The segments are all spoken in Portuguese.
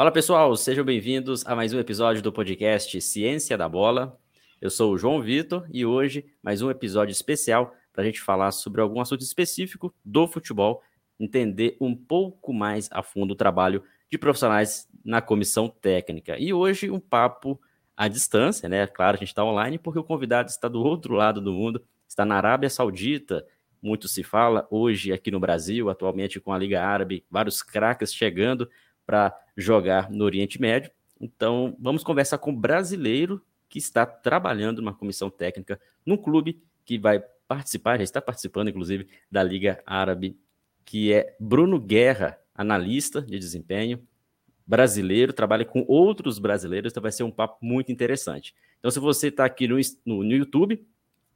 Fala pessoal, sejam bem-vindos a mais um episódio do podcast Ciência da Bola. Eu sou o João Vitor e hoje mais um episódio especial para a gente falar sobre algum assunto específico do futebol, entender um pouco mais a fundo o trabalho de profissionais na comissão técnica. E hoje um papo à distância, né? Claro, a gente está online porque o convidado está do outro lado do mundo, está na Arábia Saudita. Muito se fala hoje aqui no Brasil, atualmente com a Liga Árabe, vários craques chegando para jogar no Oriente Médio. Então, vamos conversar com o brasileiro que está trabalhando numa comissão técnica num clube que vai participar, já está participando, inclusive, da Liga Árabe, que é Bruno Guerra, analista de desempenho, brasileiro, trabalha com outros brasileiros, então vai ser um papo muito interessante. Então, se você está aqui no, no, no YouTube,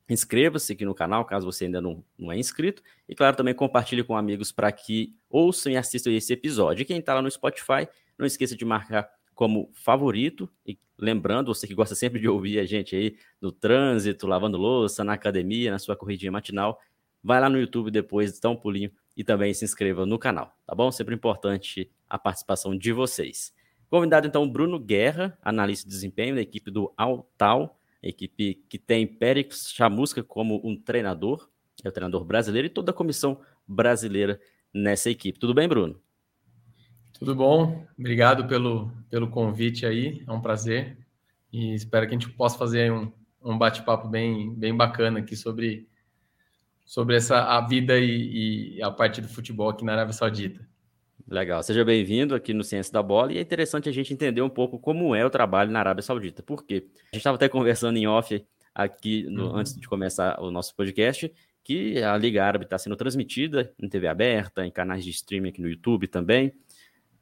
Inscreva-se aqui no canal, caso você ainda não, não é inscrito. E, claro, também compartilhe com amigos para que ouçam e assistam esse episódio. E quem está lá no Spotify, não esqueça de marcar como favorito. E lembrando, você que gosta sempre de ouvir a gente aí no trânsito, lavando louça, na academia, na sua corridinha matinal, vai lá no YouTube depois, dá um pulinho e também se inscreva no canal, tá bom? Sempre importante a participação de vocês. Convidado então Bruno Guerra, analista de desempenho da equipe do Altal equipe que tem Périx Chamusca como um treinador, é o treinador brasileiro, e toda a comissão brasileira nessa equipe. Tudo bem, Bruno? Tudo bom, obrigado pelo, pelo convite aí, é um prazer. E espero que a gente possa fazer um, um bate-papo bem, bem bacana aqui sobre, sobre essa, a vida e, e a parte do futebol aqui na Arábia Saudita. Legal, seja bem-vindo aqui no Ciência da Bola e é interessante a gente entender um pouco como é o trabalho na Arábia Saudita. Por quê? A gente estava até conversando em off aqui no, uhum. antes de começar o nosso podcast que a Liga Árabe está sendo transmitida em TV aberta, em canais de streaming aqui no YouTube também,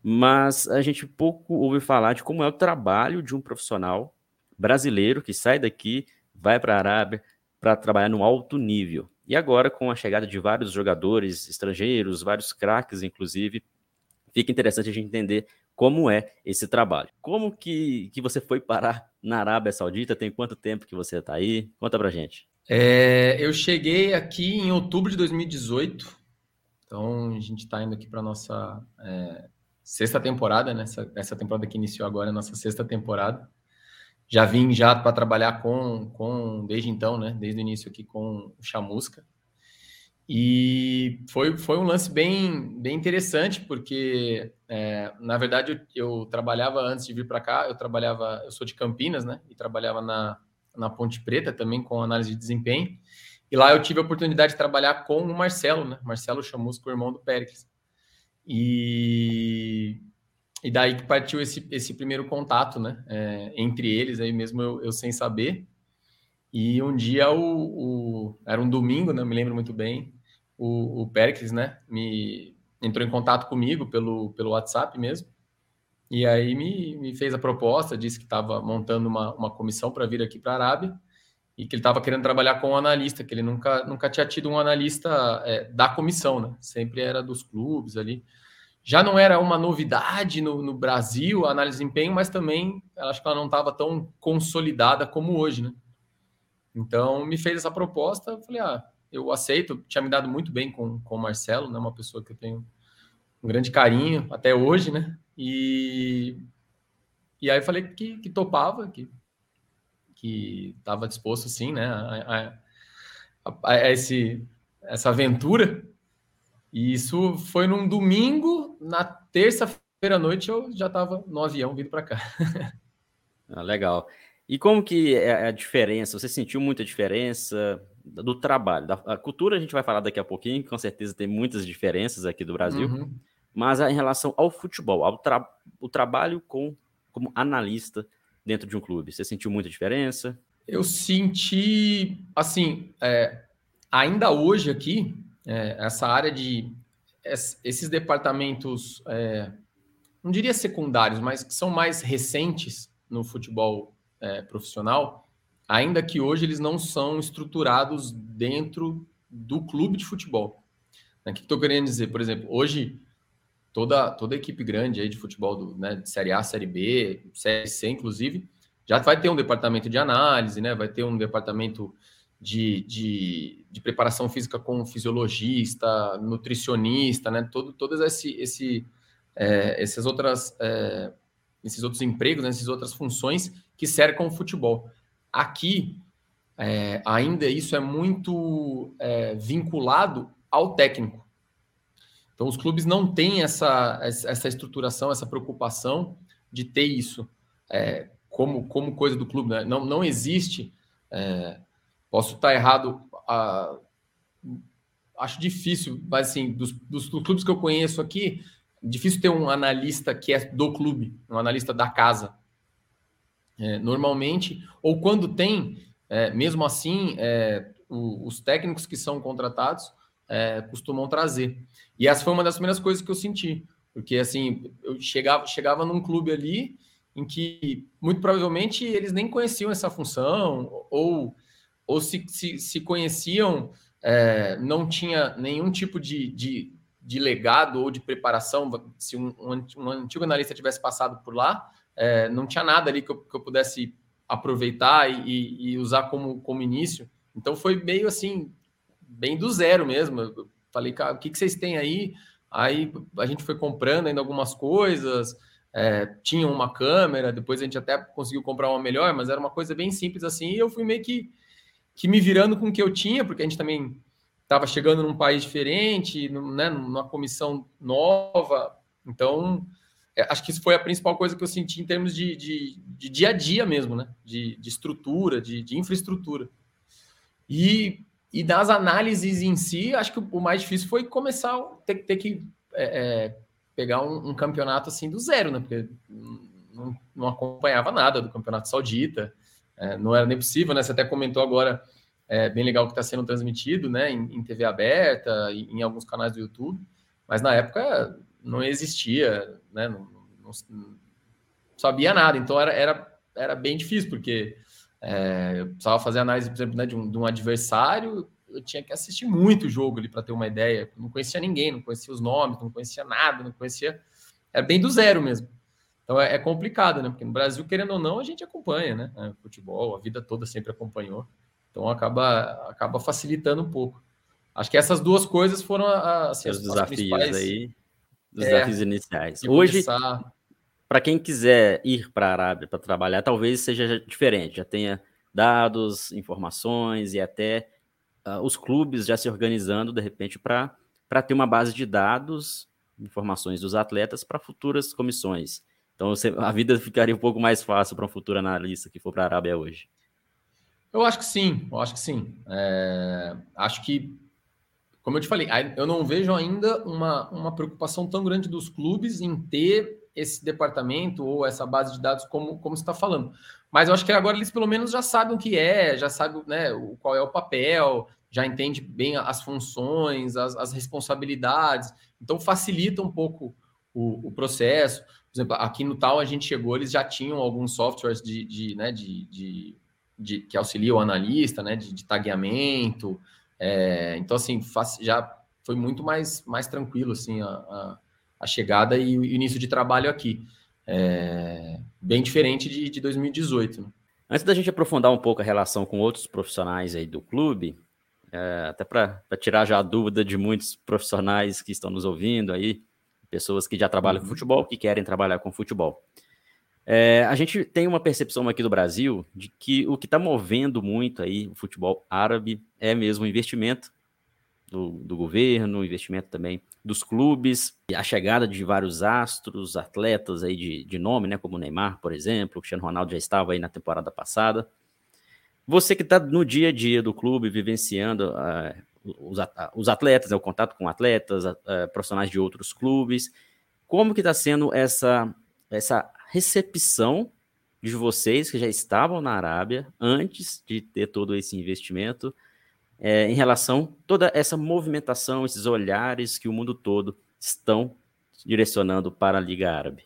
mas a gente pouco ouve falar de como é o trabalho de um profissional brasileiro que sai daqui, vai para a Arábia para trabalhar no alto nível. E agora, com a chegada de vários jogadores estrangeiros, vários craques, inclusive, fica interessante a gente entender como é esse trabalho. Como que, que você foi parar na Arábia Saudita? Tem quanto tempo que você está aí? Conta pra gente. É, eu cheguei aqui em outubro de 2018, então a gente está indo aqui para nossa é, sexta temporada, né? Essa, essa, temporada que iniciou agora é a nossa sexta temporada. Já vim já para trabalhar com, com, desde então, né? Desde o início aqui com o Chamusca. E foi, foi um lance bem, bem interessante, porque, é, na verdade, eu, eu, trabalhava antes de vir para cá, eu trabalhava, eu sou de Campinas, né? E trabalhava na, na Ponte Preta também com análise de desempenho. E lá eu tive a oportunidade de trabalhar com o Marcelo, né? Marcelo Chamusco, o irmão do Péricles. E, e daí que partiu esse, esse primeiro contato, né? É, entre eles, aí mesmo eu, eu sem saber. E um dia, o, o, era um domingo, não né, me lembro muito bem, o, o Pericles, né, me entrou em contato comigo pelo, pelo WhatsApp mesmo, e aí me, me fez a proposta, disse que estava montando uma, uma comissão para vir aqui para a Arábia, e que ele estava querendo trabalhar com um analista, que ele nunca, nunca tinha tido um analista é, da comissão, né, sempre era dos clubes ali, já não era uma novidade no, no Brasil a análise de desempenho, mas também acho que ela não estava tão consolidada como hoje, né? Então, me fez essa proposta, falei, ah, eu aceito, tinha me dado muito bem com, com o Marcelo, né, uma pessoa que eu tenho um grande carinho até hoje, né, e, e aí eu falei que, que topava, que que estava disposto, sim, né, a, a, a, esse, essa aventura, e isso foi num domingo, na terça-feira à noite eu já estava no avião vindo para cá. ah, legal. E como que é a diferença? Você sentiu muita diferença do trabalho? Da, a cultura a gente vai falar daqui a pouquinho, com certeza tem muitas diferenças aqui do Brasil, uhum. mas em relação ao futebol, ao tra o trabalho com, como analista dentro de um clube, você sentiu muita diferença? Eu senti, assim, é, ainda hoje aqui, é, essa área de esses departamentos, é, não diria secundários, mas que são mais recentes no futebol é, profissional, ainda que hoje eles não são estruturados dentro do clube de futebol. Né, o que estou querendo dizer? Por exemplo, hoje toda, toda equipe grande aí de futebol, do, né, de Série A, Série B, Série C, inclusive, já vai ter um departamento de análise, né, vai ter um departamento de, de, de preparação física com fisiologista, nutricionista, né, todo, todas esse, esse, é, essas outras é, nesses outros empregos, nessas outras funções que cercam o futebol. Aqui, é, ainda isso é muito é, vinculado ao técnico. Então, os clubes não têm essa, essa estruturação, essa preocupação de ter isso é, como, como coisa do clube. Né? Não, não existe. É, posso estar errado. A, acho difícil, mas assim, dos, dos, dos, clubes que eu conheço aqui, difícil ter um analista que é do clube, um analista da casa. É, normalmente, ou quando tem, é, mesmo assim, é, o, os técnicos que são contratados é, costumam trazer. E essa foi uma das primeiras coisas que eu senti, porque assim, eu chegava, chegava num clube ali em que muito provavelmente eles nem conheciam essa função, ou, ou se, se, se conheciam, é, não tinha nenhum tipo de, de, de, legado ou de preparação. Se um, um, um antigo analista tivesse passado por lá, é, não tinha nada ali que eu, que eu pudesse aproveitar e, e, usar como, como início. Então foi meio assim, bem do zero mesmo. Eu falei, cara, o que, que vocês têm aí? Aí a gente foi comprando ainda algumas coisas, é, tinha uma câmera, depois a gente até conseguiu comprar uma melhor, mas era uma coisa bem simples assim, e eu fui meio que, que me virando com o que eu tinha, porque a gente também estava chegando num país diferente, né, numa comissão nova, então acho que isso foi a principal coisa que eu senti em termos de, de, de dia a dia mesmo, né, de, de estrutura, de, de infraestrutura. E, e nas análises em si, acho que o mais difícil foi começar a ter, ter que é, é, pegar um, um, campeonato assim do zero, né? Porque não, não acompanhava nada do campeonato saudita, é, não era nem possível, né? Você até comentou agora, é bem legal que está sendo transmitido, né? Em, em TV aberta, em, em, alguns canais do YouTube, mas na época não existia, né? Não, não, não sabia nada, então era, era, era bem difícil, porque é, eu precisava fazer análise, por exemplo, né, de, um, de um adversário, eu tinha que assistir muito o jogo ali para ter uma ideia. Não conhecia ninguém, não conhecia os nomes, não conhecia nada, não conhecia. Era bem do zero mesmo. Então é, é complicado, né? Porque no Brasil, querendo ou não, a gente acompanha, né? É, futebol, a vida toda sempre acompanhou. Então acaba, acaba facilitando um pouco. Acho que essas duas coisas foram assim, os desafios aí, os é, desafios iniciais. Hoje, para quem quiser ir para a Arábia para trabalhar, talvez seja diferente, já tenha dados, informações e até uh, os clubes já se organizando, de repente, para ter uma base de dados, informações dos atletas para futuras comissões. Então, a vida ficaria um pouco mais fácil para um futuro analista que for para a Arábia hoje. Eu acho que sim, eu acho que sim. É, acho que, como eu te falei, eu não vejo ainda uma, uma preocupação tão grande dos clubes em ter esse departamento ou essa base de dados como, como você está falando. Mas eu acho que agora eles pelo menos já sabem o que é, já sabem né, qual é o papel, já entende bem as funções, as, as responsabilidades. Então facilita um pouco o, o, processo. Por exemplo, aqui no tal a gente chegou, eles já tinham alguns softwares de, de, né, de, de, de que auxiliam o analista, né, de, de tagueamento. É, então, assim, já foi muito mais, mais tranquilo assim, a, a, a chegada e o início de trabalho aqui. É, bem diferente de, de 2018. Né? Antes da gente aprofundar um pouco a relação com outros profissionais aí do clube, é, até para tirar já a dúvida de muitos profissionais que estão nos ouvindo aí, pessoas que já trabalham uhum. com futebol, que querem trabalhar com futebol. É, a gente tem uma percepção aqui do Brasil de que o que está movendo muito aí o futebol árabe é mesmo o investimento do, do governo, o investimento também dos clubes, a chegada de vários astros, atletas aí de, de nome, né, como Neymar, por exemplo, o Cristiano Ronaldo já estava aí na temporada passada. Você que está no dia a dia do clube, vivenciando uh, os, os, atletas, né, o contato com atletas, uh, profissionais de outros clubes, como que está sendo essa, essa recepção de vocês que já estavam na Arábia antes de ter todo esse investimento é, em relação a toda essa movimentação, esses olhares que o mundo todo estão direcionando para a Liga Árabe?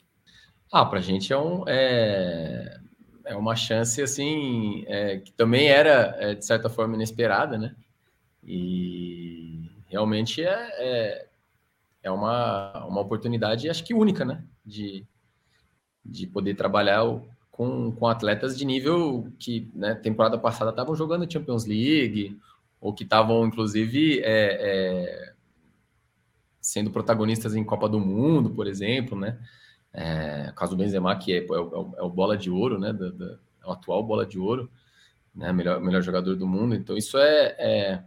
Ah, para a gente é, um, é, é uma chance assim é, que também era é, de certa forma inesperada, né? E realmente é, é, é uma, uma oportunidade, acho que única, né? De, de poder trabalhar com, com atletas de nível que, né, temporada passada estavam jogando Champions League, ou que estavam, inclusive, é, é, sendo protagonistas em Copa do Mundo, por exemplo, né? É, caso do Benzema, que é, é, o, é o bola de ouro, né? Da, é o atual bola de ouro, né? Melhor, melhor jogador do mundo. Então, isso é, é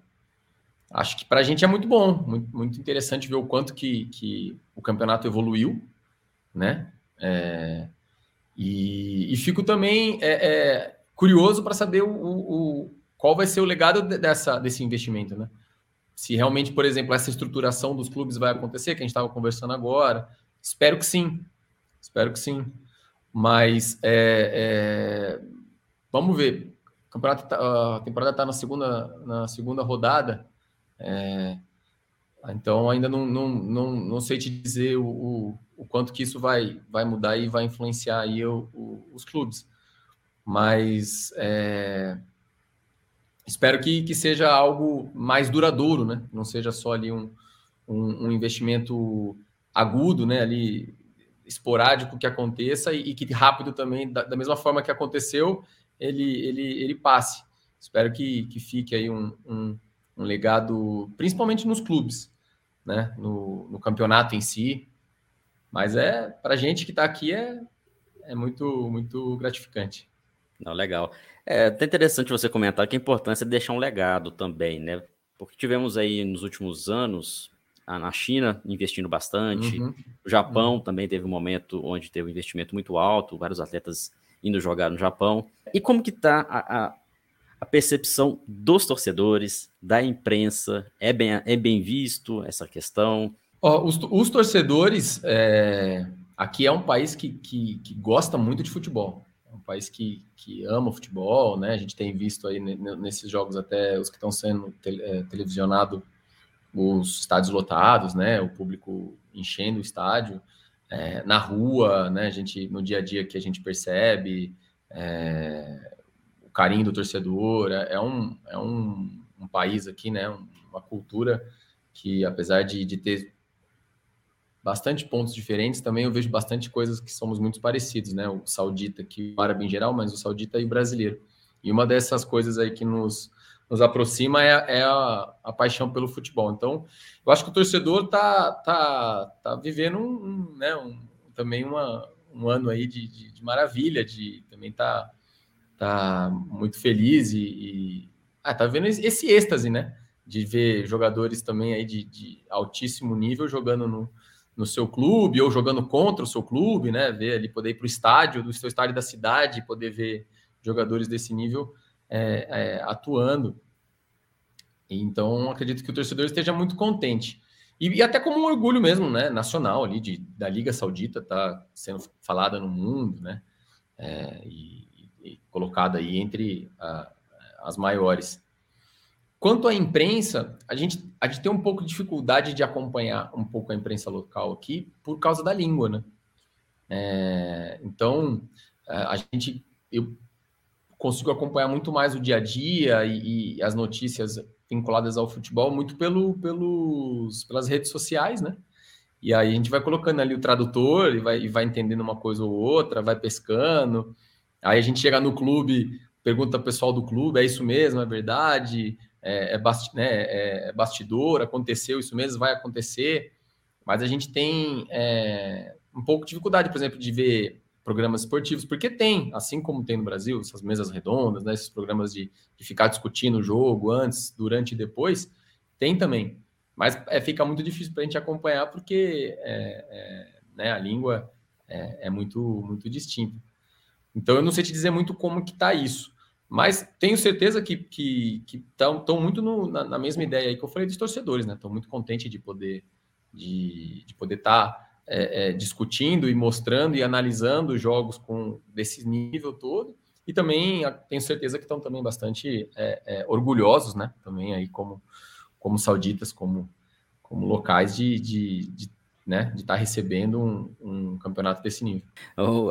acho que para a gente é muito bom, muito, muito interessante ver o quanto que, que o campeonato evoluiu, né? É, e, e, fico também é, é, curioso para saber o, o, qual vai ser o legado dessa, desse investimento, né? Se realmente, por exemplo, essa estruturação dos clubes vai acontecer, que a gente estava conversando agora, espero que sim, espero que sim. Mas é, é, vamos ver. Tá, a temporada está na segunda, na segunda rodada. É, então ainda não, não, não, não sei te dizer o, o, o, quanto que isso vai, vai mudar e vai influenciar aí o, o, os clubes. Mas é, espero que, que seja algo mais duradouro, né? Não seja só ali um, um, um investimento agudo, né? Ali esporádico que aconteça e, e que rápido também, da, da, mesma forma que aconteceu, ele, ele, ele passe. Espero que, que fique aí um, um um legado, principalmente nos clubes, né? No, no campeonato em si. Mas é para a gente que está aqui é, é muito muito gratificante. Não, legal. É até interessante você comentar que a importância de deixar um legado também, né? Porque tivemos aí nos últimos anos na China investindo bastante, uhum. o Japão uhum. também teve um momento onde teve um investimento muito alto, vários atletas indo jogar no Japão. E como que está a, a, a percepção dos torcedores, da imprensa, é bem, é bem visto essa questão? Oh, os, os, torcedores, é, aqui é um país que, que, que, gosta muito de futebol, é um país que, que ama futebol, né? A gente tem visto aí nesses jogos até os que estão sendo te, é, televisionados, os estádios lotados, né? O público enchendo o estádio, é, na rua, né? A gente, no dia a dia que a gente percebe, é, o carinho do torcedor. É, é, um, é um, um país aqui, né? Uma cultura que, apesar de, de ter bastante pontos diferentes, também eu vejo bastante coisas que somos muito parecidos, né? O saudita, que o árabe em geral, mas o saudita e o brasileiro. E uma dessas coisas aí que nos, nos aproxima é, é a, a, paixão pelo futebol. Então, eu acho que o torcedor tá, tá, tá vivendo um, um né, um, também uma, um ano aí de, de, de maravilha, de também tá tá muito feliz e, e ah, tá vendo esse êxtase, né? De ver jogadores também aí de, de altíssimo nível jogando no, no seu clube ou jogando contra o seu clube, né? Ver ali, poder ir para o estádio, do seu estádio da cidade, poder ver jogadores desse nível é, é, atuando. Então, acredito que o torcedor esteja muito contente. E, e, até como um orgulho mesmo, né? Nacional ali, de, da Liga Saudita, tá sendo falada no mundo, né? É, colocada aí entre uh, as maiores. Quanto à imprensa, a gente, a gente tem um pouco de dificuldade de acompanhar um pouco a imprensa local aqui por causa da língua, né? É, então, a gente, eu consigo acompanhar muito mais o dia a dia e, e as notícias vinculadas ao futebol muito pelo, pelos, pelas redes sociais, né? E aí a gente vai colocando ali o tradutor e vai, e vai entendendo uma coisa ou outra, vai pescando. Aí a gente chega no clube, pergunta ao pessoal do clube, é isso mesmo, é verdade, é, é, né, é, é bastidor, aconteceu isso mesmo, vai acontecer. Mas a gente tem é, um pouco de dificuldade, por exemplo, de ver programas esportivos, porque tem, assim como tem no Brasil, essas mesas redondas, né, esses programas de, de ficar discutindo o jogo antes, durante e depois, tem também. Mas é, fica muito difícil para a gente acompanhar, porque é, é, né, a língua é, é, muito, muito distinta. Então eu não sei te dizer muito como que está isso. Mas tenho certeza que estão que, que muito no, na, na, mesma ideia aí que eu falei dos torcedores, né? Estão muito contentes de poder de, de poder estar tá, é, é, discutindo e mostrando e analisando jogos com desse nível todo. E também tenho certeza que estão também bastante é, é, orgulhosos, né? Também aí como, como sauditas, como, como locais de, de, de né, de estar tá recebendo um, um, campeonato desse nível.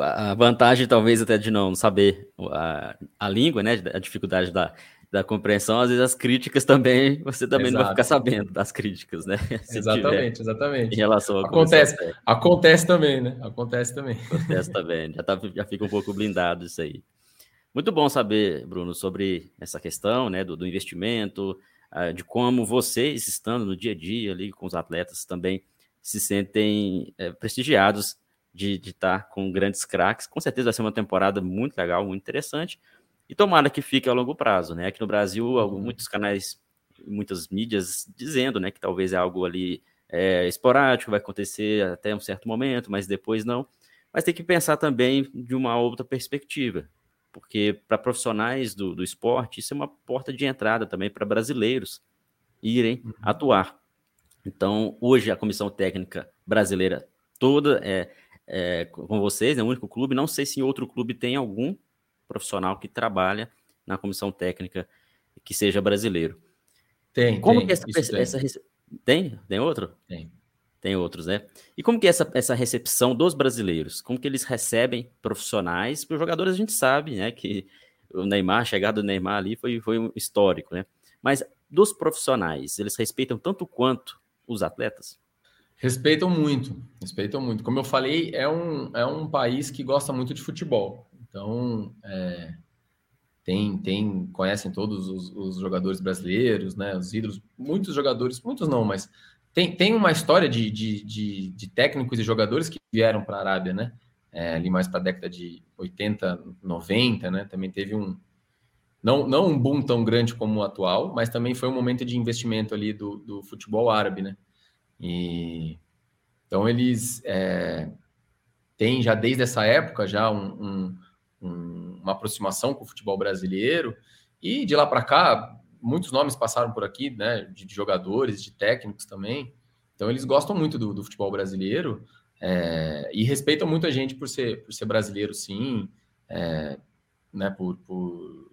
A vantagem, talvez, até de não saber a, a língua, né, a dificuldade da, da compreensão, às vezes as críticas também, você também Exato. não vai ficar sabendo das críticas, né? exatamente, exatamente. Em relação a acontece, acontece também, né? Acontece também. Acontece também, já, tá, já fica um pouco blindado isso aí. Muito bom saber, Bruno, sobre essa questão, né, do, do investimento, uh, de como vocês, estando no dia a dia ali com os atletas, também se sentem é, prestigiados de estar tá com grandes craques. Com certeza vai ser uma temporada muito legal, muito interessante. E tomara que fique a longo prazo, né? Aqui no Brasil, uhum. muitos canais, muitas mídias dizendo, né, que talvez é algo ali é, esporádico, vai acontecer até um certo momento, mas depois não. Mas tem que pensar também de uma outra perspectiva, porque para profissionais do, do esporte, isso é uma porta de entrada também para brasileiros irem uhum. atuar. Então, hoje a comissão técnica brasileira toda é, é, com vocês, é o único clube. Não sei se em outro clube tem algum profissional que trabalha na comissão técnica que seja brasileiro. Tem, Como tem, que essa, essa, tem. tem? Tem outro? Tem. Tem outros, né? E como que é essa, essa recepção dos brasileiros? Como que eles recebem profissionais? Porque os jogadores a gente sabe, né? Que o Neymar, a chegada do Neymar ali foi, foi um histórico, né? Mas dos profissionais, eles respeitam tanto quanto os atletas? Respeitam muito, respeitam muito. Como eu falei, é um, é um país que gosta muito de futebol. Então, é, tem, tem, conhecem todos os, os, jogadores brasileiros, né? Os ídolos, muitos jogadores, muitos não, mas tem, tem uma história de, de, de, de técnicos e jogadores que vieram para a Arábia, né? É, ali mais para a década de 80, 90, né? Também teve um, não, não um boom tão grande como o atual, mas também foi um momento de investimento ali do, do futebol árabe, né? E então eles é, têm já desde essa época já um, um, um, uma aproximação com o futebol brasileiro e de lá para cá muitos nomes passaram por aqui, né? De, de, jogadores, de técnicos também. Então eles gostam muito do, do futebol brasileiro é, e respeitam muito a gente por ser por ser brasileiro, sim, é, né? Por, por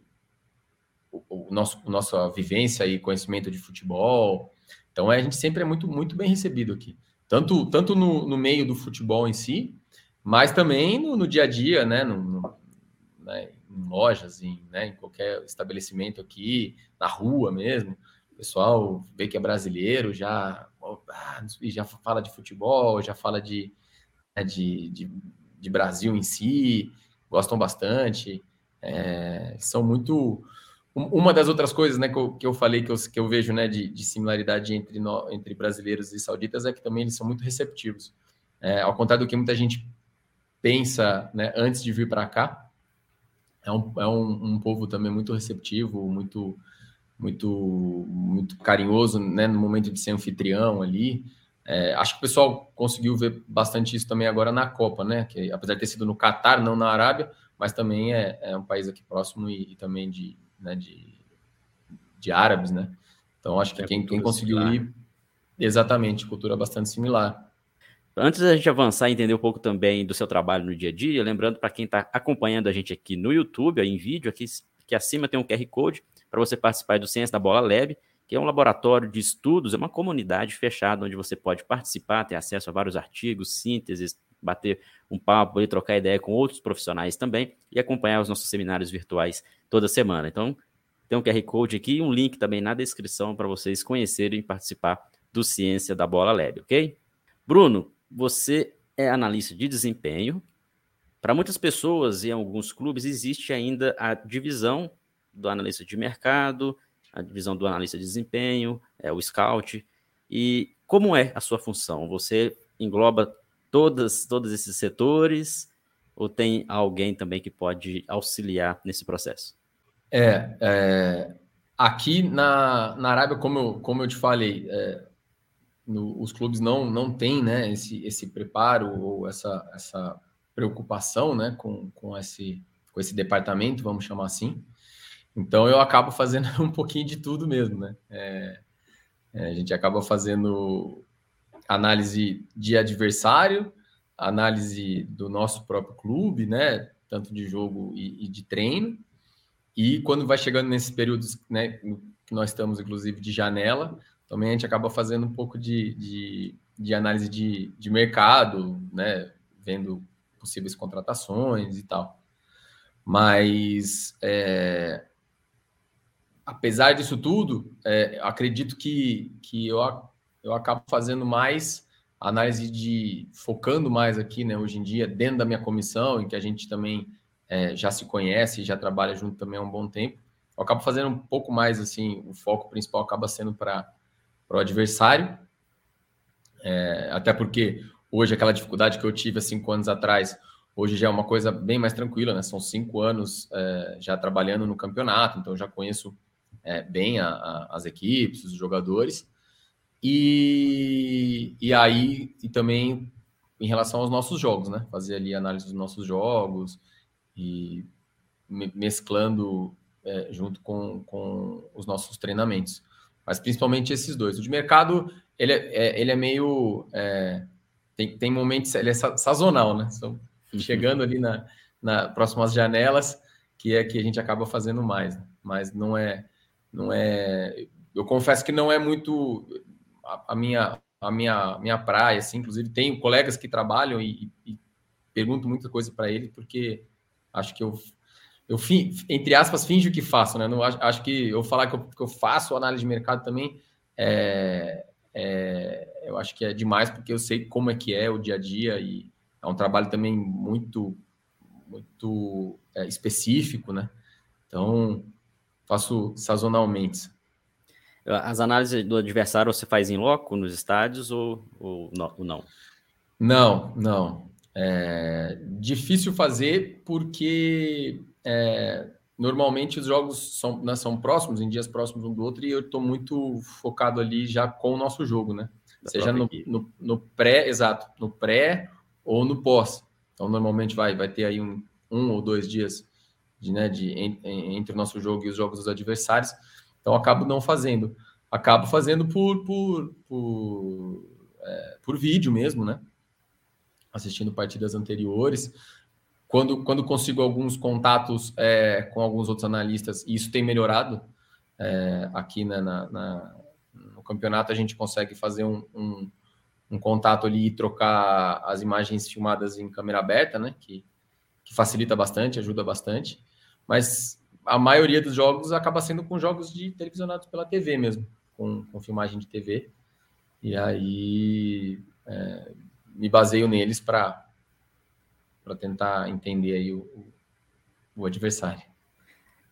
o, nosso nossa vivência e conhecimento de futebol. Então a gente sempre é muito, muito bem recebido aqui. Tanto, tanto no, no meio do futebol em si, mas também no, no dia a dia, né? No, no né? em lojas, em, né? em qualquer estabelecimento aqui, na rua mesmo. O pessoal vê que é brasileiro, já, ah, já fala de futebol, já fala de, né, de, de, de Brasil em si, gostam bastante. É, são muito uma das outras coisas né, que, eu, que eu falei que eu, que eu vejo né, de, de similaridade entre, no, entre brasileiros e sauditas é que também eles são muito receptivos. É, ao contrário do que muita gente pensa né, antes de vir para cá, é, um, é um, um, povo também muito receptivo, muito muito muito carinhoso né, no momento de ser anfitrião ali. É, acho que o pessoal conseguiu ver bastante isso também agora na Copa, né? Que apesar de ter sido no Catar, não na Arábia, mas também é, é um país aqui próximo e, e também de, né, de, de árabes, né? Então acho que é quem, quem conseguiu similar. ir exatamente cultura bastante similar. Antes da gente avançar e entender um pouco também do seu trabalho no dia a dia, lembrando para quem está acompanhando a gente aqui no YouTube, em vídeo, aqui, que acima tem um QR Code para você participar do Ciência da Bola Lab, que é um laboratório de estudos, é uma comunidade fechada onde você pode participar, ter acesso a vários artigos, sínteses, bater um papo e trocar ideia com outros profissionais também e acompanhar os nossos seminários virtuais toda semana. Então, tem um QR Code aqui e um link também na descrição para vocês conhecerem e participar do Ciência da Bola Lab, ok? Bruno, você é analista de desempenho. Para muitas pessoas e alguns clubes existe ainda a divisão do analista de mercado, a divisão do analista de desempenho, é o scout. E como é a sua função? Você engloba todas, todos esses setores? Ou tem alguém também que pode auxiliar nesse processo? É, é aqui na, na Arábia, como eu, como eu te falei, é, no, os clubes não, não têm né, esse, esse preparo ou essa, essa preocupação né, com, com, esse, com esse departamento, vamos chamar assim. Então eu acabo fazendo um pouquinho de tudo mesmo, né? É, é, a gente acaba fazendo análise de adversário, análise do nosso próprio clube, né? Tanto de jogo e, e de treino. E quando vai chegando nesses períodos, né? Que nós estamos, inclusive, de janela, também a gente acaba fazendo um pouco de, de, de análise de, de mercado, né? Vendo possíveis contratações e tal. Mas é, apesar disso tudo, é, acredito que, que eu eu acabo fazendo mais análise de focando mais aqui, né, hoje em dia, dentro da minha comissão, em que a gente também é, já se conhece, já trabalha junto também há um bom tempo. Eu acabo fazendo um pouco mais assim, o foco principal acaba sendo para o adversário, é, até porque hoje aquela dificuldade que eu tive há cinco anos atrás, hoje já é uma coisa bem mais tranquila, né? São cinco anos é, já trabalhando no campeonato, então já conheço é, bem a, a, as equipes, os jogadores. E, e aí, e também em relação aos nossos jogos, né? Fazer ali análise dos nossos jogos e mesclando é, junto com, com os nossos treinamentos. Mas principalmente esses dois. O de mercado, ele é, é ele é meio. É, tem, tem momentos, ele é sazonal, né? São uhum. chegando ali na, na próximas janelas, que é que a gente acaba fazendo mais. Né? Mas não é. Não é. Eu confesso que não é muito a, minha a minha, minha praia, assim, inclusive tenho colegas que trabalham e, e pergunto muita coisa para ele, porque acho que eu, eu entre aspas, finjo que faço, né? Não, acho, acho que eu falar que eu, que eu faço análise de mercado também, é, é, eu acho que é demais, porque eu sei como é que é o dia a dia e é um trabalho também muito, muito é, específico, né? Então, faço sazonalmente. As análises do adversário você faz em loco nos estádios ou, ou não? Não, não. É difícil fazer porque é, normalmente os jogos são, né, são próximos, em dias próximos um do outro, e eu estou muito focado ali já com o nosso jogo, né? Da Seja no, no, no, pré, exato, no pré ou no pós. Então, normalmente vai, vai ter aí um, um ou dois dias de, né, de, entre o nosso jogo e os jogos dos adversários. Então, acabo não fazendo. Acabo fazendo por, por, por, é, por vídeo mesmo, né? Assistindo partidas anteriores. Quando, quando consigo alguns contatos é, com alguns outros analistas, e isso tem melhorado é, aqui né, na, na, no campeonato, a gente consegue fazer um, um, um, contato ali e trocar as imagens filmadas em câmera aberta, né? Que, que facilita bastante, ajuda bastante. Mas a maioria dos jogos acaba sendo com jogos de televisionados pela TV mesmo, com, com filmagem de TV. E aí é, me baseio neles para tentar entender aí o, o, o adversário.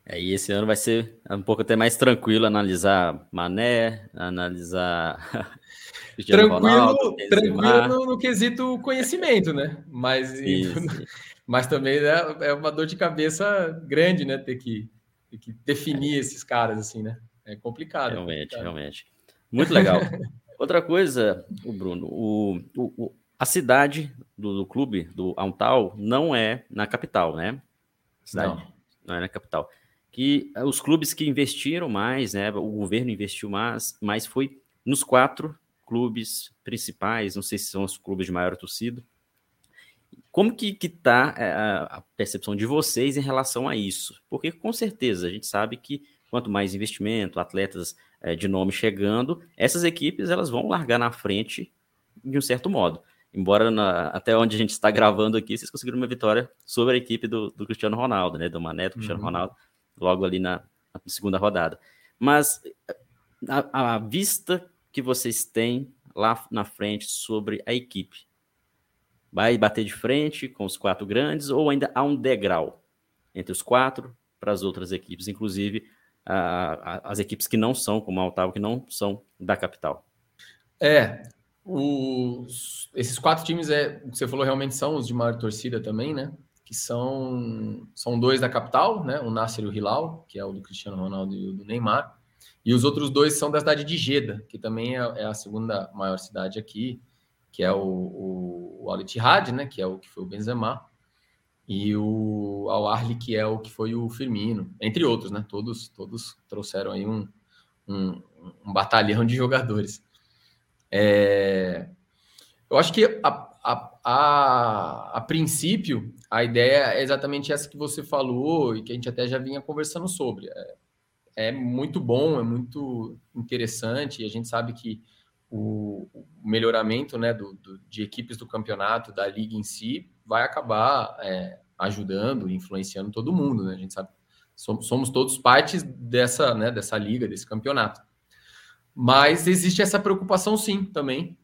É, e esse ano vai ser um pouco até mais tranquilo analisar Mané, analisar. tranquilo, Ronaldo, tranquilo no, no, quesito conhecimento, né? Mas mas também é, é uma dor de cabeça grande, né? Ter que, ter que definir esses caras, assim, né? É complicado. Realmente, é complicado. realmente. Muito legal. Outra coisa, o Bruno, o, o, a cidade do, do, clube, do Antal, não é na capital, né? Cidade, não. não é na capital. Que os clubes que investiram mais, né? O governo investiu mais, mas foi nos quatro clubes principais, não sei se são os clubes de maior torcida, como que está é, a percepção de vocês em relação a isso? Porque com certeza a gente sabe que quanto mais investimento, atletas é, de nome chegando, essas equipes elas vão largar na frente de um certo modo. Embora na, até onde a gente está gravando aqui, vocês conseguiram uma vitória sobre a equipe do, do Cristiano Ronaldo, né? Do Mané, do Cristiano uhum. Ronaldo, logo ali na, na, segunda rodada. Mas a, a vista que vocês têm lá na frente sobre a equipe, vai bater de frente com os quatro grandes ou ainda há um degrau entre os quatro para as outras equipes, inclusive a, a, as equipes que não são, como a Otávio, que não são da capital? É, os, esses quatro times, é, que você falou, realmente são os de maior torcida também, né? Que são, são dois da capital, né? O Nasser e o Hilal, que é o do Cristiano Ronaldo e o do Neymar. E os outros dois são da cidade de Jeddah, que também é, é a segunda maior cidade aqui que é o, o, o Al Ittihad, né, que é o que foi o Benzema, e o Al Ahly, que é o que foi o Firmino, entre outros, né? Todos, todos trouxeram aí um, um, um batalhão de jogadores. É, eu acho que a, a, a, a, princípio a ideia é exatamente essa que você falou e que a gente até já vinha conversando sobre. É, é muito bom, é muito interessante, e a gente sabe que o, melhoramento né, do, do, de equipes do campeonato, da liga em si, vai acabar é, ajudando, influenciando todo mundo. Né? A gente sabe, somos, somos todos partes dessa, né, dessa liga, desse campeonato. Mas existe essa preocupação, sim, também,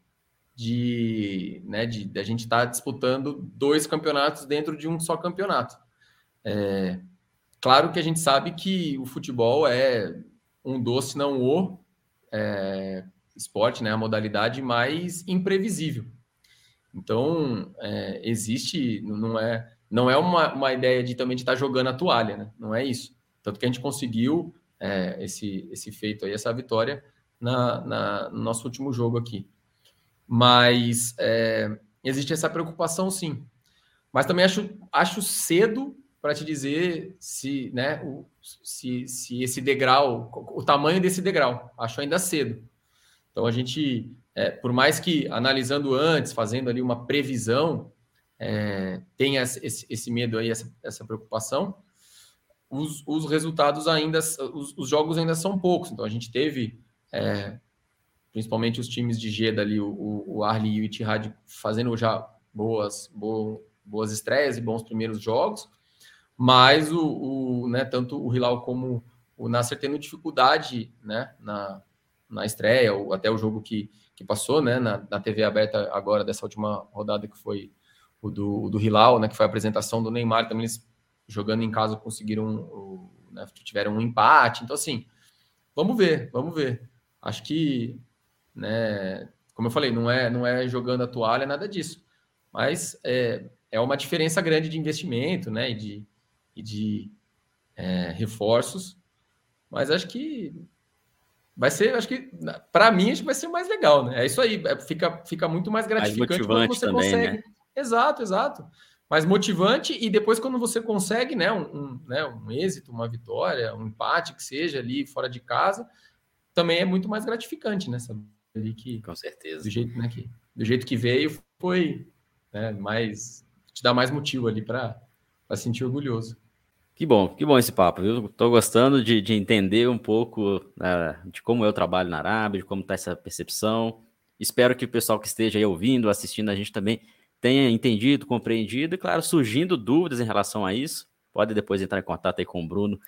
de, né, de, de a gente estar tá disputando dois campeonatos dentro de um só campeonato. É, claro que a gente sabe que o futebol é um doce, não o, é, esporte, né, a modalidade mais imprevisível. Então, é, existe, não é, não é uma, uma ideia de também de estar tá jogando a toalha, né? Não é isso. Tanto que a gente conseguiu é, esse, esse feito aí, essa vitória na, na, no nosso último jogo aqui. Mas é, existe essa preocupação, sim. Mas também acho, acho cedo para te dizer se, né, o, se, se esse degrau, o tamanho desse degrau. Acho ainda cedo. Então a gente, é, por mais que analisando antes, fazendo ali uma previsão, é, tenha esse, esse, medo aí, essa, essa preocupação, os, os, resultados ainda, os, os, jogos ainda são poucos. Então a gente teve, é, principalmente os times de Geda ali, o, o e o Itihad fazendo já boas, boas, boas estreias e bons primeiros jogos mas o, o né, tanto o Hilal como o Nasser tendo dificuldade né, na, na estreia, ou até o jogo que, que passou né, na, na TV aberta agora, dessa última rodada que foi o do, o do Hilal, né, que foi a apresentação do Neymar, também eles jogando em casa conseguiram, né, tiveram um empate, então assim, vamos ver, vamos ver. Acho que, né, como eu falei, não é, não é jogando a toalha, nada disso, mas é, é uma diferença grande de investimento, né, e de, e de é, reforços, mas acho que vai ser, acho que para mim acho que vai ser mais legal, né? É isso aí, é, fica, fica muito mais gratificante mais quando você também, consegue. Né? Exato, exato. Mais motivante e depois quando você consegue, né, um, um, né, um êxito, uma vitória, um empate que seja ali fora de casa, também é muito mais gratificante, né? Saber ali que com certeza do jeito, né, que do jeito que veio foi né, mais te dá mais motivo ali para sentir orgulhoso. Que bom, que bom esse papo, viu? Estou gostando de, de, entender um pouco uh, de como é o trabalho na Arábia, de como está essa percepção. Espero que o pessoal que esteja aí ouvindo, assistindo a gente também tenha entendido, compreendido e, claro, surgindo dúvidas em relação a isso. Pode depois entrar em contato aí com o Bruno,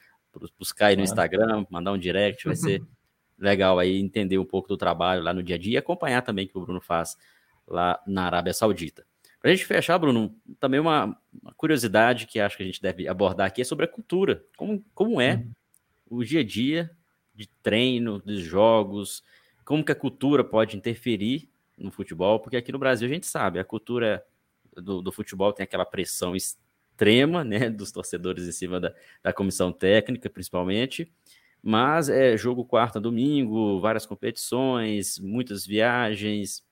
buscar aí no Instagram, mandar um direct, vai ser legal aí entender um pouco do trabalho lá no dia a dia e acompanhar também o que o Bruno faz lá na Arábia Saudita. Para a gente fechar, Bruno, também uma, uma, curiosidade que acho que a gente deve abordar aqui é sobre a cultura. Como, como é uhum. o dia a dia de treino, dos jogos, como que a cultura pode interferir no futebol, porque aqui no Brasil a gente sabe, a cultura do, do futebol tem aquela pressão extrema, né, dos torcedores em cima da, da comissão técnica, principalmente, mas é jogo quarta, domingo, várias competições, muitas viagens,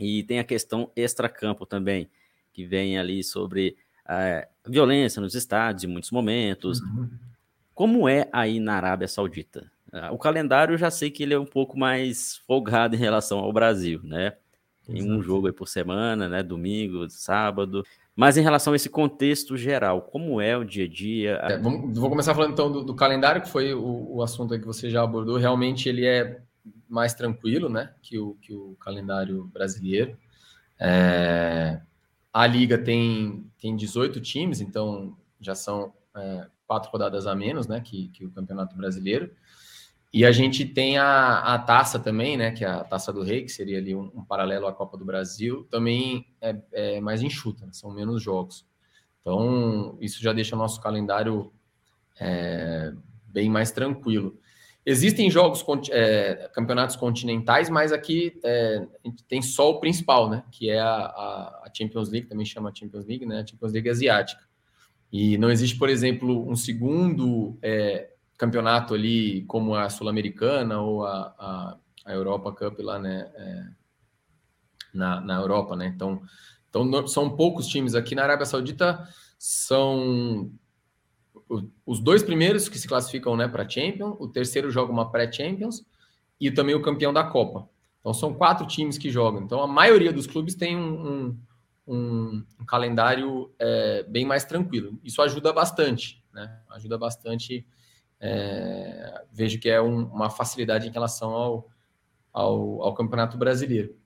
e tem a questão extracampo também, que vem ali sobre a violência nos estádios em muitos momentos. Uhum. Como é aí na Arábia Saudita? Ah, o calendário eu já sei que ele é um pouco mais folgado em relação ao Brasil, né? Tem Exato. um jogo aí por semana, né? Domingo, sábado. Mas em relação a esse contexto geral, como é o dia a dia? É, vamos, vou começar falando então do, do calendário, que foi o, o assunto que você já abordou. Realmente ele é mais tranquilo, né, que o, que o calendário brasileiro. É, a liga tem, tem 18 times, então já são é, quatro rodadas a menos, né, que, que o Campeonato Brasileiro. E a gente tem a, a taça também, né, que é a Taça do Rei, que seria ali um, um paralelo à Copa do Brasil, também é, é mais enxuta, né, são menos jogos. Então, isso já deixa o nosso calendário é, bem mais tranquilo. Existem jogos, é, campeonatos continentais, mas aqui é, tem só o principal, né? Que é a, a, Champions League, também chama Champions League, né? A Champions League Asiática. E não existe, por exemplo, um segundo é, campeonato ali, como a Sul-Americana ou a, a, a, Europa Cup lá, né? É, na, na Europa, né? Então, então, são poucos times aqui na Arábia Saudita, são os dois primeiros que se classificam né, para Champions, o terceiro joga uma pré-Champions e também o campeão da Copa. Então são quatro times que jogam. Então a maioria dos clubes tem um, um, um calendário é, bem mais tranquilo. Isso ajuda bastante, né? Ajuda bastante. É, vejo que é um, uma facilidade em relação ao, ao, ao, Campeonato Brasileiro.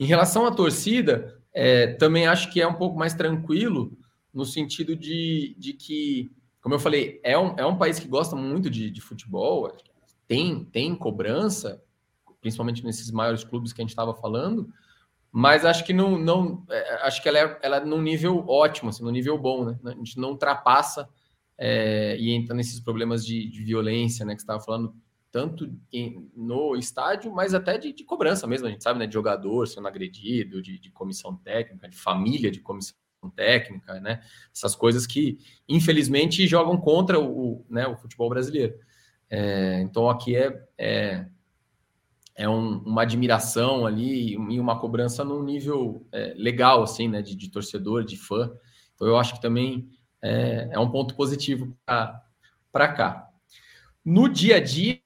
Em relação à torcida, é, também acho que é um pouco mais tranquilo no sentido de, de que como eu falei, é um, é um país que gosta muito de, de futebol, tem, tem cobrança, principalmente nesses maiores clubes que a gente estava falando, mas acho que não, não é, acho que ela é, ela é num nível ótimo, assim, num nível bom, né? A gente não ultrapassa é, e entra nesses problemas de, de violência, né? Que estava falando, tanto em, no estádio, mas até de, de, cobrança mesmo, a gente sabe, né? De jogador sendo agredido, de, de comissão técnica, de família de comissão técnica, né? Essas coisas que, infelizmente, jogam contra o, né, o futebol brasileiro. É, então, aqui é, é, é um, uma admiração ali e uma cobrança num nível é, legal, assim, né? De, de, torcedor, de fã. Então, eu acho que também é, é um ponto positivo para cá. No dia a dia,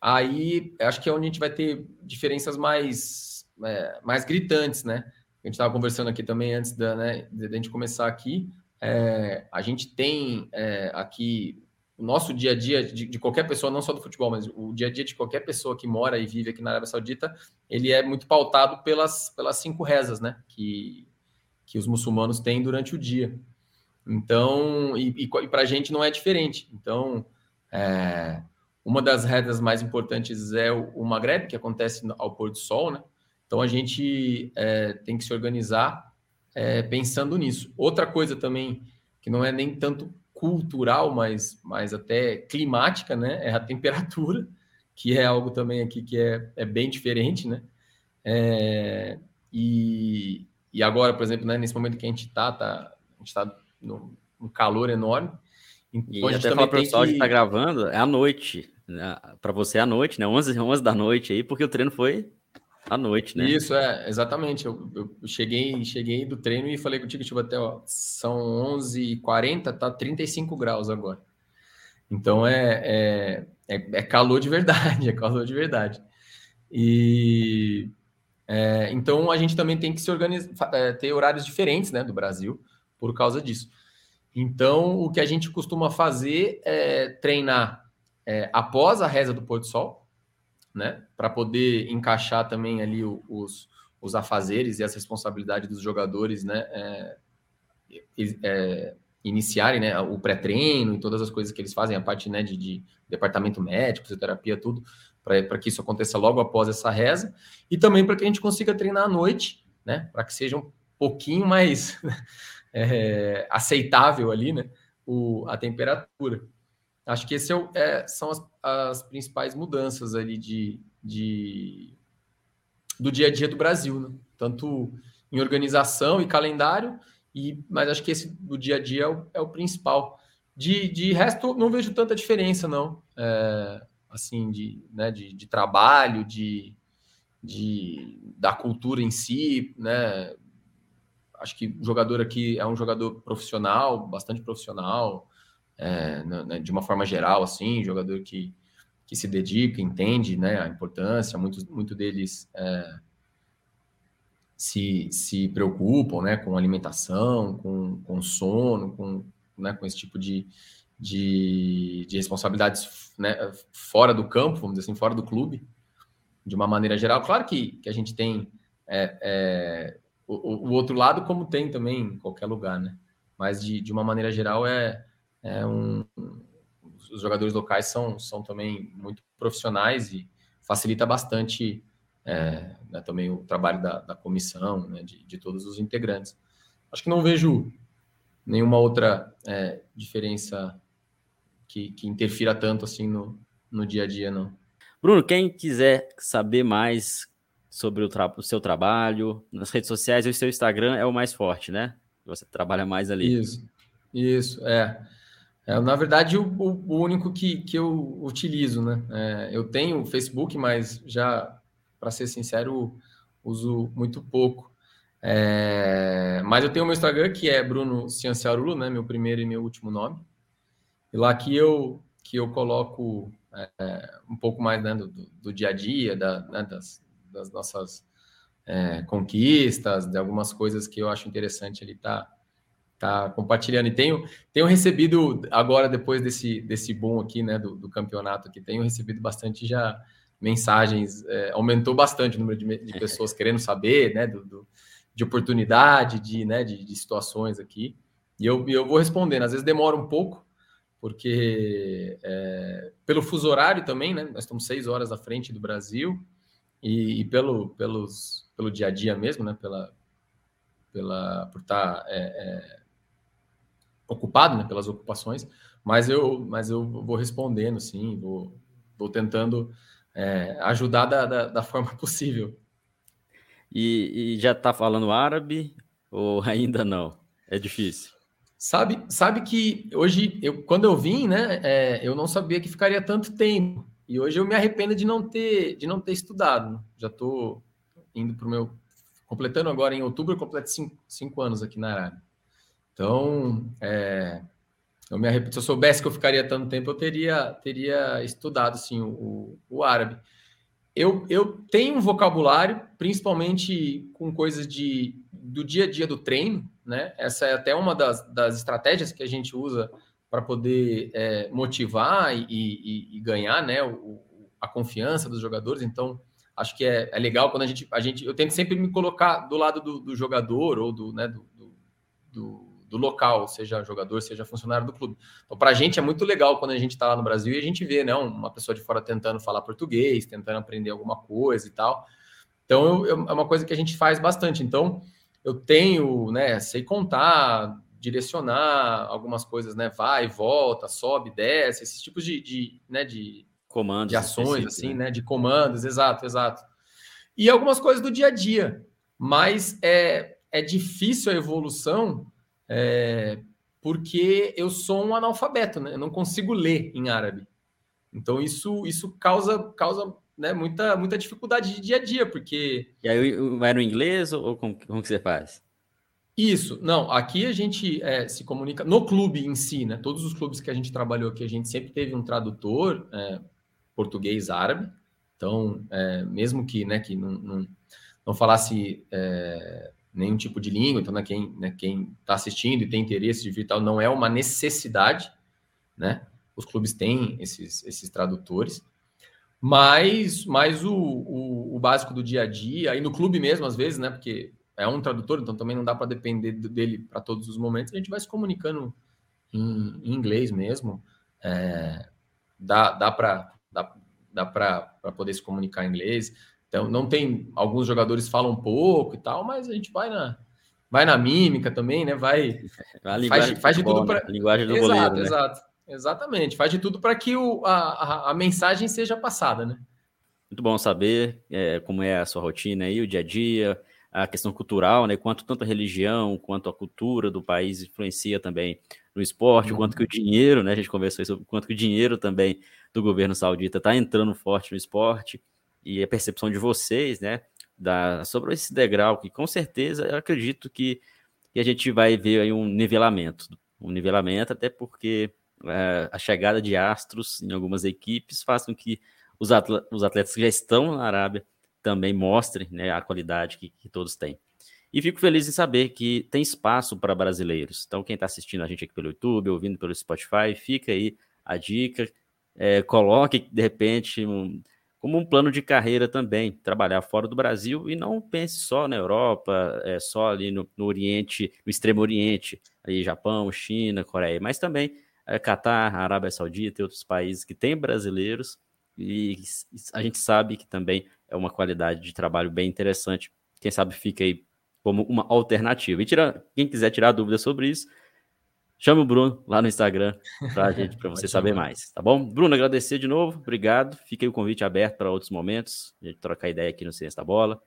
aí acho que é onde a gente vai ter diferenças mais, é, mais gritantes, né? A gente estava conversando aqui também antes da, né, de, gente começar aqui. É, a gente tem é, aqui o nosso dia a dia de, de, qualquer pessoa, não só do futebol, mas o dia a dia de qualquer pessoa que mora e vive aqui na Arábia Saudita, ele é muito pautado pelas, pelas cinco rezas, né? Que, que os muçulmanos têm durante o dia. Então, e, e, e para a gente não é diferente. Então, é, uma das rezas mais importantes é o, o Maghreb, que acontece ao pôr do sol, né? Então a gente é, tem que se organizar é, pensando nisso. Outra coisa também que não é nem tanto cultural, mas, mas até climática, né? É a temperatura, que é algo também aqui que é, é bem diferente, né? É, e, e agora, por exemplo, né, nesse momento que a gente está, tá, a gente está num, calor enorme. Então, e até falar para o pessoal que está gravando, é à noite. Né? Para você é à noite, né? 11, 11 da noite aí, porque o treino foi à noite, né? Isso, é, exatamente. Eu, eu cheguei, cheguei do treino e falei contigo, tipo, até, ó, são 11h40, tá 35 graus agora. Então é, é, é, é calor de verdade, é calor de verdade. E é, então a gente também tem que se organizar, é, ter horários diferentes, né, do Brasil, por causa disso. Então, o que a gente costuma fazer é treinar é, após a reza do pôr do sol, né? Para poder encaixar também ali os, os afazeres e as responsabilidades dos jogadores, né? É, é, iniciarem né, o pré-treino e todas as coisas que eles fazem, a parte né, de, de departamento médico, fisioterapia, tudo, para que isso aconteça logo após essa reza, e também para que a gente consiga treinar à noite, né? Para que seja um pouquinho mais é, aceitável ali, né? O, a temperatura. Acho que esse é, é são as, as, principais mudanças ali de, de, do dia a dia do Brasil, né? tanto em organização e calendário, e, mas acho que esse do dia a dia é o, é o principal. De, de resto, não vejo tanta diferença, não. É, assim, de, né, de, de trabalho, de, de, da cultura em si, né? Acho que o jogador aqui é um jogador profissional, bastante profissional, é, de uma forma geral, assim, jogador que, que se dedica, entende né, a importância, muitos muito deles é, se, se preocupam né, com alimentação, com, com sono, com, né, com esse tipo de, de, de responsabilidades né, fora do campo, vamos dizer assim, fora do clube, de uma maneira geral. Claro que, que a gente tem é, é, o, o, outro lado, como tem também em qualquer lugar, né? Mas de, de uma maneira geral é, é um, os jogadores locais são, são também muito profissionais e facilita bastante é, né, também o trabalho da, da comissão, né, de, de, todos os integrantes. Acho que não vejo nenhuma outra é, diferença que, que, interfira tanto assim no, no dia a dia, não. Bruno, quem quiser saber mais sobre o, o, seu trabalho nas redes sociais, o seu Instagram é o mais forte, né? Você trabalha mais ali. Isso, isso, é. É, na verdade, o, o, único que, que eu utilizo, né? É, eu tenho o Facebook, mas já, para ser sincero, uso muito pouco. É, mas eu tenho o meu Instagram, que é Bruno Cianciarulo, né? Meu primeiro e meu último nome. E lá que eu, que eu coloco é, um pouco mais né, do, do, dia a dia, da, né, das, das, nossas é, conquistas, de algumas coisas que eu acho interessante ele estar. Tá, tá compartilhando. E tenho, tenho recebido, agora, depois desse, desse boom aqui, né, do, do campeonato aqui, tenho recebido bastante já mensagens, é, aumentou bastante o número de, de pessoas querendo saber, né, do, do, de oportunidade, de, né, de, de situações aqui. E eu, eu vou respondendo, às vezes demora um pouco, porque é, pelo fuso horário também, né, nós estamos seis horas à frente do Brasil, e, e pelo, pelos, pelo dia a dia mesmo, né, pela, pela, por estar é, é, ocupado né, pelas ocupações, mas eu, mas eu vou respondendo, sim, vou, vou tentando é, ajudar da, da, da, forma possível. E, e já está falando árabe ou ainda não? É difícil. Sabe, sabe que hoje, eu, quando eu vim, né, é, eu não sabia que ficaria tanto tempo. E hoje eu me arrependo de não ter, de não ter estudado. Já estou indo para o meu. Completando agora em outubro, eu completo cinco, cinco anos aqui na Arábia. Então, é, eu me arrependo. Se eu soubesse que eu ficaria tanto tempo, eu teria, teria estudado sim, o, o árabe. Eu, eu tenho um vocabulário, principalmente com coisas de, do dia a dia do treino, né? Essa é até uma das, das estratégias que a gente usa para poder é, motivar e, e, e, ganhar, né? O, a confiança dos jogadores. Então, acho que é, é, legal quando a gente, a gente. Eu tento sempre me colocar do lado do, do jogador ou do, né, do, do, do, do, local, seja jogador, seja funcionário do clube. Então, para a gente é muito legal quando a gente está lá no Brasil e a gente vê, né? Uma pessoa de fora tentando falar português, tentando aprender alguma coisa e tal. Então, eu, eu, é uma coisa que a gente faz bastante. Então, eu tenho, né, sei contar, direcionar algumas coisas, né, vai, volta, sobe, desce, esses tipos de, de né, de comandos, de ações, assim, né? né, de comandos, exato, exato. E algumas coisas do dia a dia, mas é, é difícil a evolução é, porque eu sou um analfabeto, né? Eu não consigo ler em árabe. Então isso isso causa causa né, muita, muita dificuldade de dia a dia, porque. E aí vai no inglês ou como, como que você faz? Isso, não, aqui a gente é, se comunica no clube em si, né? Todos os clubes que a gente trabalhou aqui, a gente sempre teve um tradutor é, português-árabe. Então, é, mesmo que, né, que não, não, não falasse é, nenhum tipo de língua, então né, quem né, está assistindo e tem interesse de vir tal, não é uma necessidade, né? Os clubes têm esses, esses tradutores. Mas, mas o, o, o, básico do dia a dia, e no clube mesmo, às vezes, né? Porque é um tradutor, então também não dá para depender dele para todos os momentos. A gente vai se comunicando em, em inglês mesmo. É, dá dá para dá, dá para poder se comunicar em inglês. Então, não tem. Alguns jogadores falam pouco e tal, mas a gente vai na, vai na mímica também, né? Vai. faz, faz de tudo para. Né? Linguagem do exato, goleiro, né? Exato. Exatamente, faz de tudo para que o, a, a, mensagem seja passada, né? Muito bom saber é, como é a sua rotina aí, o dia a dia, a questão cultural, né? Quanto tanto a religião quanto a cultura do país influencia também no esporte, uhum. quanto que o dinheiro, né? A gente conversou sobre quanto que o dinheiro também do governo saudita está entrando forte no esporte e a percepção de vocês, né? Da, sobre esse degrau que com certeza eu acredito que, que a gente vai ver aí um nivelamento, um nivelamento até porque é, a chegada de astros em algumas equipes faz com que os, os atletas que já estão na Arábia também mostrem né, a qualidade que, que todos têm. E fico feliz em saber que tem espaço para brasileiros. Então, quem está assistindo a gente aqui pelo YouTube, ouvindo pelo Spotify, fica aí a dica. É, coloque, de repente, um, como um plano de carreira também, trabalhar fora do Brasil e não pense só na Europa, é, só ali no, no Oriente, no Extremo Oriente, aí Japão, China, Coreia, mas também é, Catar, Arábia Saudita e outros países que têm brasileiros, e a gente sabe que também é uma qualidade de trabalho bem interessante. Quem sabe fica aí como uma alternativa. E tira, quem quiser tirar dúvidas sobre isso, chame o Bruno lá no Instagram para gente, para você saber mais, tá bom? Bruno, agradecer de novo, obrigado. Fica aí o convite aberto para outros momentos, a gente trocar ideia aqui no Ciência da Bola,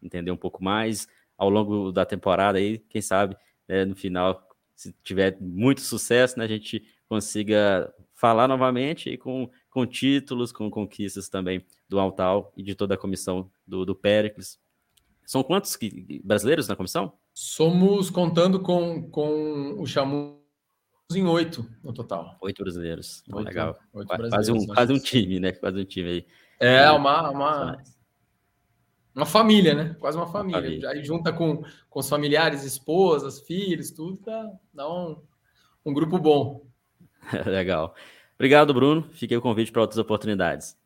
entender um pouco mais ao longo da temporada aí, quem sabe né, no final, se tiver muito sucesso, né, a gente consiga falar novamente e com, com títulos, com conquistas também do Altal e de toda a comissão do, do Péricles. São quantos que, brasileiros na comissão? Somos, contando com, com o Chamus, em oito no total. Oito brasileiros. Oito, legal. Oito quase, um, quase um time, né? Quase um time aí. É, uma, uma, uma família, né? Quase uma família. Família. Aí junta com, com os familiares, esposas, filhos, tudo, dá, dá um, um grupo bom. Legal. Obrigado, Bruno. Fiquei o convite para outras oportunidades.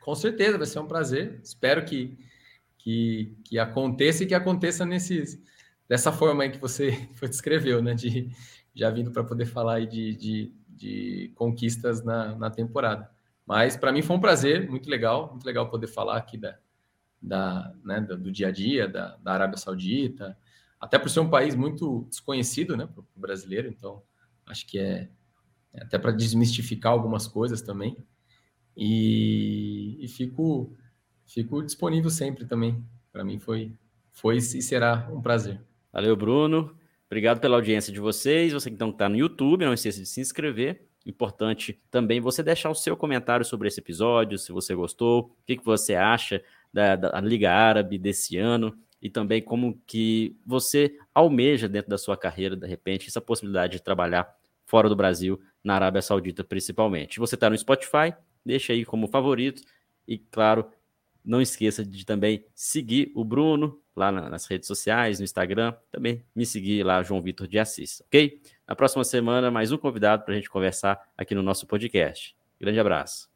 Com certeza, vai ser um prazer. Espero que, que, que aconteça e que aconteça nesses, dessa forma aí que você descreveu, né? De, já vindo para poder falar de, de, de conquistas na, na temporada. Mas para mim foi um prazer, muito legal, muito legal poder falar aqui da, da, né, do dia a dia da, da Arábia Saudita, até por ser um país muito desconhecido né, para o brasileiro, então acho que é, até para desmistificar algumas coisas também. E, e fico, fico disponível sempre também. Para mim foi, foi e será um prazer. Valeu, Bruno. Obrigado pela audiência de vocês. Você então está no YouTube, não esqueça de se inscrever. Importante também você deixar o seu comentário sobre esse episódio, se você gostou, o que, que você acha da, da Liga Árabe desse ano e também como que você almeja dentro da sua carreira, de repente, essa possibilidade de trabalhar fora do Brasil, na Arábia Saudita principalmente. Você está no Spotify, deixa aí como favorito e, claro, não esqueça de também seguir o Bruno lá nas redes sociais, no Instagram, também me seguir lá, João Vitor de Assis, ok? Na próxima semana, mais um convidado para a gente conversar aqui no nosso podcast. Grande abraço.